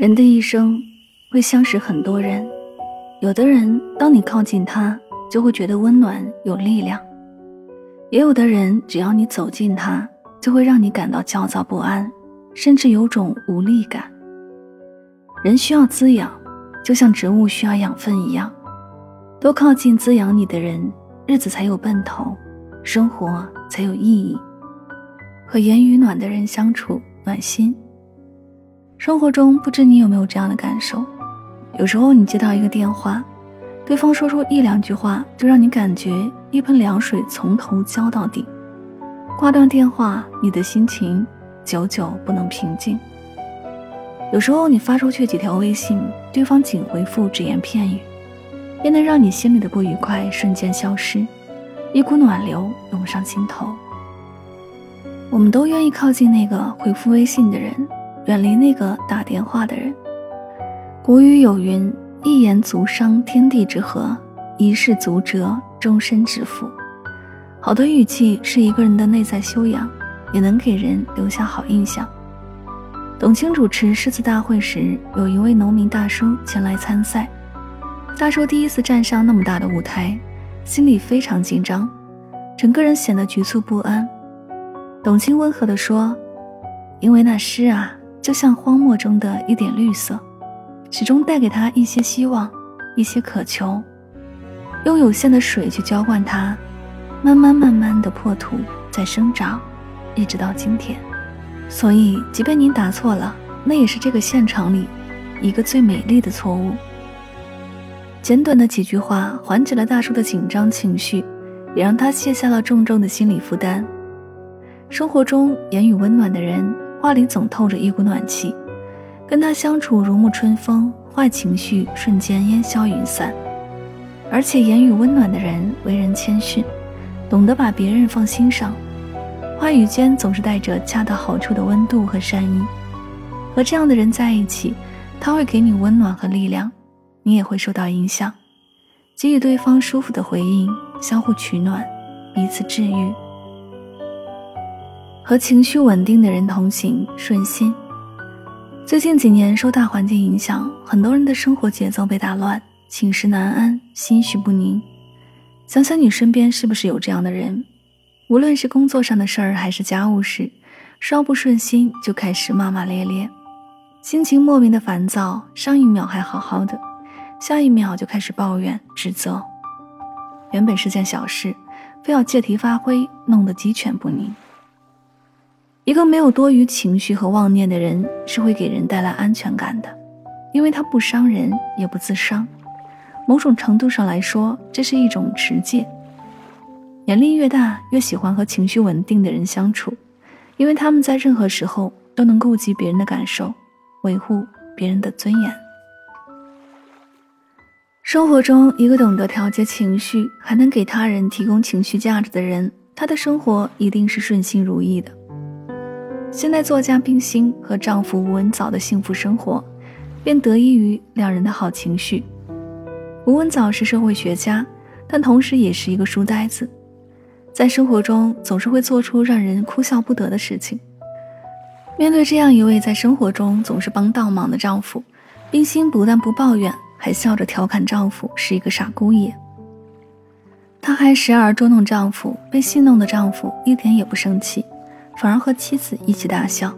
人的一生会相识很多人，有的人当你靠近他，就会觉得温暖有力量；也有的人只要你走近他，就会让你感到焦躁不安，甚至有种无力感。人需要滋养，就像植物需要养分一样，多靠近滋养你的人，日子才有奔头，生活才有意义。和言语暖的人相处，暖心。生活中，不知你有没有这样的感受？有时候你接到一个电话，对方说出一两句话，就让你感觉一盆凉水从头浇到底。挂断电话，你的心情久久不能平静。有时候你发出去几条微信，对方仅回复只言片语，便能让你心里的不愉快瞬间消失，一股暖流涌上心头。我们都愿意靠近那个回复微信的人。远离那个打电话的人。古语有云：“一言足伤天地之和，一事足折终身之福。”好的语气是一个人的内在修养，也能给人留下好印象。董卿主持诗词大会时，有一位农民大叔前来参赛。大叔第一次站上那么大的舞台，心里非常紧张，整个人显得局促不安。董卿温和地说：“因为那诗啊。”就像荒漠中的一点绿色，始终带给他一些希望，一些渴求。用有限的水去浇灌它，慢慢慢慢的破土在生长，一直到今天。所以，即便您答错了，那也是这个现场里一个最美丽的错误。简短的几句话缓解了大叔的紧张情绪，也让他卸下了重重的心理负担。生活中言语温暖的人。话里总透着一股暖气，跟他相处如沐春风，坏情绪瞬间烟消云散。而且言语温暖的人为人谦逊，懂得把别人放心上，话语间总是带着恰到好处的温度和善意。和这样的人在一起，他会给你温暖和力量，你也会受到影响，给予对方舒服的回应，相互取暖，彼此治愈。和情绪稳定的人同行，顺心。最近几年受大环境影响，很多人的生活节奏被打乱，寝食难安，心绪不宁。想想你身边是不是有这样的人？无论是工作上的事儿，还是家务事，稍不顺心就开始骂骂咧咧，心情莫名的烦躁。上一秒还好好的，下一秒就开始抱怨指责。原本是件小事，非要借题发挥，弄得鸡犬不宁。一个没有多余情绪和妄念的人，是会给人带来安全感的，因为他不伤人，也不自伤。某种程度上来说，这是一种持戒。年龄越大，越喜欢和情绪稳定的人相处，因为他们在任何时候都能顾及别人的感受，维护别人的尊严。生活中，一个懂得调节情绪，还能给他人提供情绪价值的人，他的生活一定是顺心如意的。现代作家冰心和丈夫吴文藻的幸福生活，便得益于两人的好情绪。吴文藻是社会学家，但同时也是一个书呆子，在生活中总是会做出让人哭笑不得的事情。面对这样一位在生活中总是帮倒忙的丈夫，冰心不但不抱怨，还笑着调侃丈夫是一个傻姑爷。她还时而捉弄丈夫，被戏弄的丈夫一点也不生气。反而和妻子一起大笑。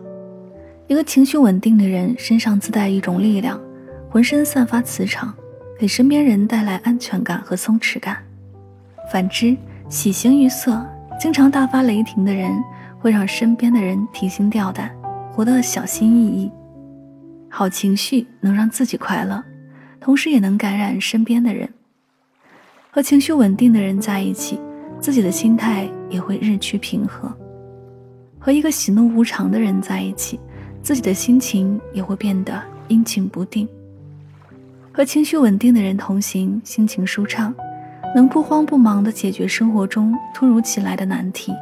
一个情绪稳定的人身上自带一种力量，浑身散发磁场，给身边人带来安全感和松弛感。反之，喜形于色、经常大发雷霆的人，会让身边的人提心吊胆，活得小心翼翼。好情绪能让自己快乐，同时也能感染身边的人。和情绪稳定的人在一起，自己的心态也会日趋平和。和一个喜怒无常的人在一起，自己的心情也会变得阴晴不定。和情绪稳定的人同行，心情舒畅，能不慌不忙地解决生活中突如其来的难题。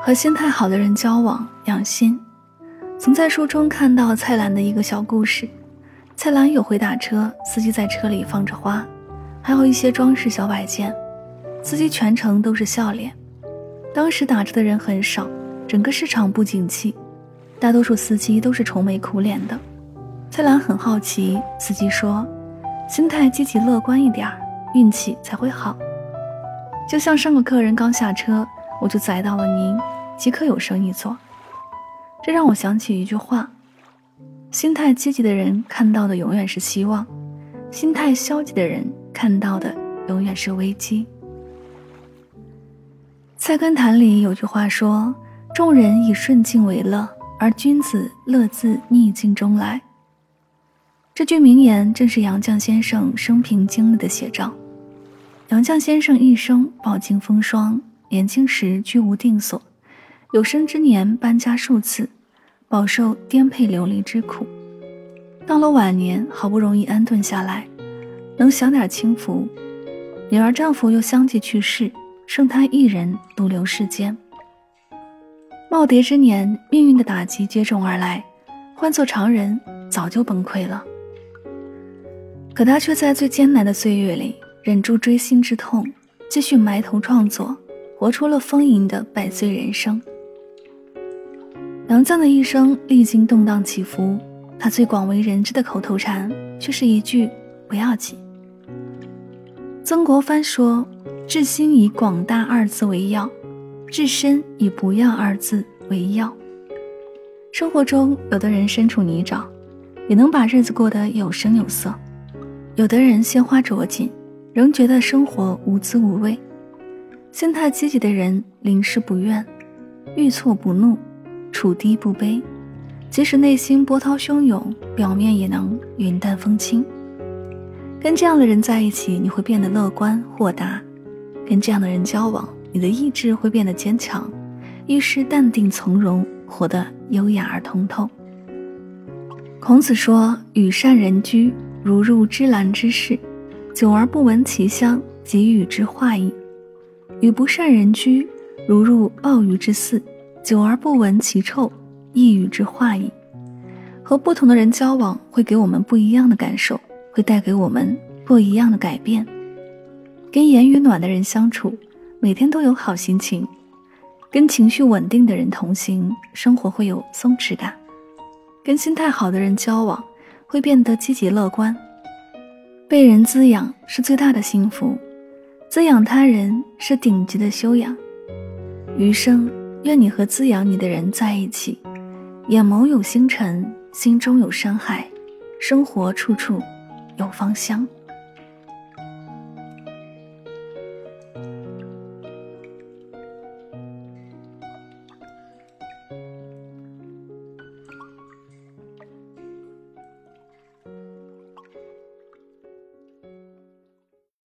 和心态好的人交往，养心。曾在书中看到蔡澜的一个小故事：蔡澜有回打车，司机在车里放着花，还有一些装饰小摆件，司机全程都是笑脸。当时打车的人很少，整个市场不景气。大多数司机都是愁眉苦脸的。蔡澜很好奇，司机说：“心态积极乐观一点儿，运气才会好。”就像上个客人刚下车，我就载到了您，即刻有生意做。这让我想起一句话：心态积极的人看到的永远是希望，心态消极的人看到的永远是危机。菜根谭里有句话说：“众人以顺境为乐，而君子乐自逆境中来。”这句名言正是杨绛先生生平经历的写照。杨绛先生一生饱经风霜，年轻时居无定所，有生之年搬家数次。饱受颠沛流离之苦，到了晚年，好不容易安顿下来，能享点清福，女儿丈夫又相继去世，剩他一人独留世间。耄耋之年，命运的打击接踵而来，换做常人早就崩溃了。可他却在最艰难的岁月里，忍住锥心之痛，继续埋头创作，活出了丰盈的百岁人生。杨绛的一生历经动荡起伏，他最广为人知的口头禅却是一句“不要紧”。曾国藩说：“至心以广大二字为要，至身以不要二字为要。”生活中，有的人身处泥沼，也能把日子过得有声有色；有的人鲜花着锦，仍觉得生活无滋无味。心态积极的人，临事不怨，遇挫不怒。处低不卑，即使内心波涛汹涌，表面也能云淡风轻。跟这样的人在一起，你会变得乐观豁达；跟这样的人交往，你的意志会变得坚强，遇事淡定从容，活得优雅而通透。孔子说：“与善人居，如入芝兰之室，久而不闻其香，即与之化矣；与不善人居，如入鲍鱼之肆。”久而不闻其臭，亦与之化矣。和不同的人交往，会给我们不一样的感受，会带给我们不一样的改变。跟言语暖的人相处，每天都有好心情；跟情绪稳定的人同行，生活会有松弛感；跟心态好的人交往，会变得积极乐观。被人滋养是最大的幸福，滋养他人是顶级的修养。余生。愿你和滋养你的人在一起，眼眸有星辰，心中有山海，生活处处有芳香。